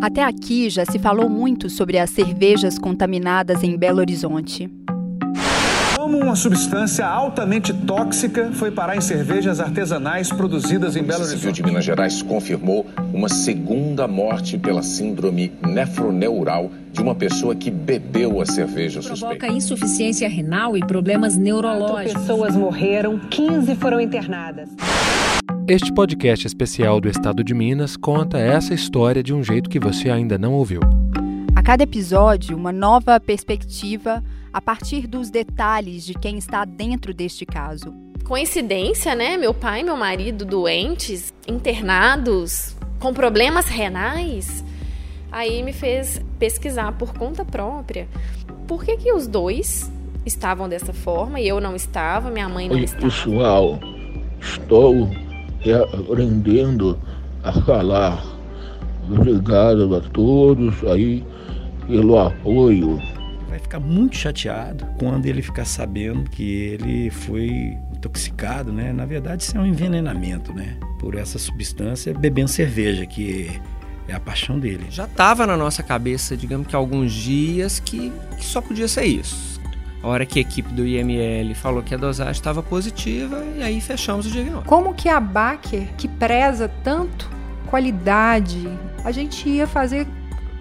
Até aqui já se falou muito sobre as cervejas contaminadas em Belo Horizonte. Como uma substância altamente tóxica foi parar em cervejas artesanais produzidas em Belo Horizonte. O Civil de Minas Gerais confirmou uma segunda morte pela síndrome nefroneural de uma pessoa que bebeu a cerveja suspeita. Provoca insuficiência renal e problemas neurológicos. Quatro pessoas morreram, 15 foram internadas. Este podcast especial do Estado de Minas conta essa história de um jeito que você ainda não ouviu. A cada episódio, uma nova perspectiva a partir dos detalhes de quem está dentro deste caso. Coincidência, né? Meu pai e meu marido doentes, internados, com problemas renais. Aí me fez pesquisar por conta própria por que, que os dois estavam dessa forma e eu não estava, minha mãe não Oi, estava. pessoal, estou aprendendo a falar. Obrigado a todos aí pelo apoio. Vai ficar muito chateado quando ele ficar sabendo que ele foi intoxicado, né? Na verdade, isso é um envenenamento, né? Por essa substância, bebendo cerveja, que é a paixão dele. Já estava na nossa cabeça, digamos que há alguns dias, que, que só podia ser isso. A hora que a equipe do IML falou que a dosagem estava positiva, e aí fechamos o diagnóstico. Como que a Baker, que preza tanto qualidade, a gente ia fazer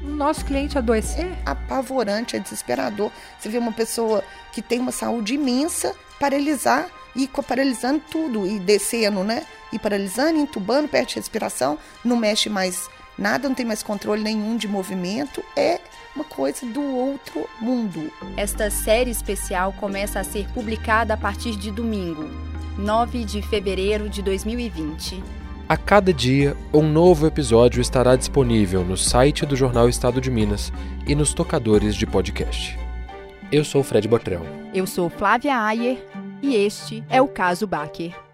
o nosso cliente adoecer? É apavorante, é desesperador. Você vê uma pessoa que tem uma saúde imensa paralisar e paralisando tudo e descendo, né? E paralisando, entubando, perde respiração, não mexe mais nada, não tem mais controle nenhum de movimento. É uma coisa do outro mundo. Esta série especial começa a ser publicada a partir de domingo, 9 de fevereiro de 2020. A cada dia, um novo episódio estará disponível no site do Jornal Estado de Minas e nos tocadores de podcast. Eu sou Fred Botrel. Eu sou Flávia Ayer e este é o caso Baker.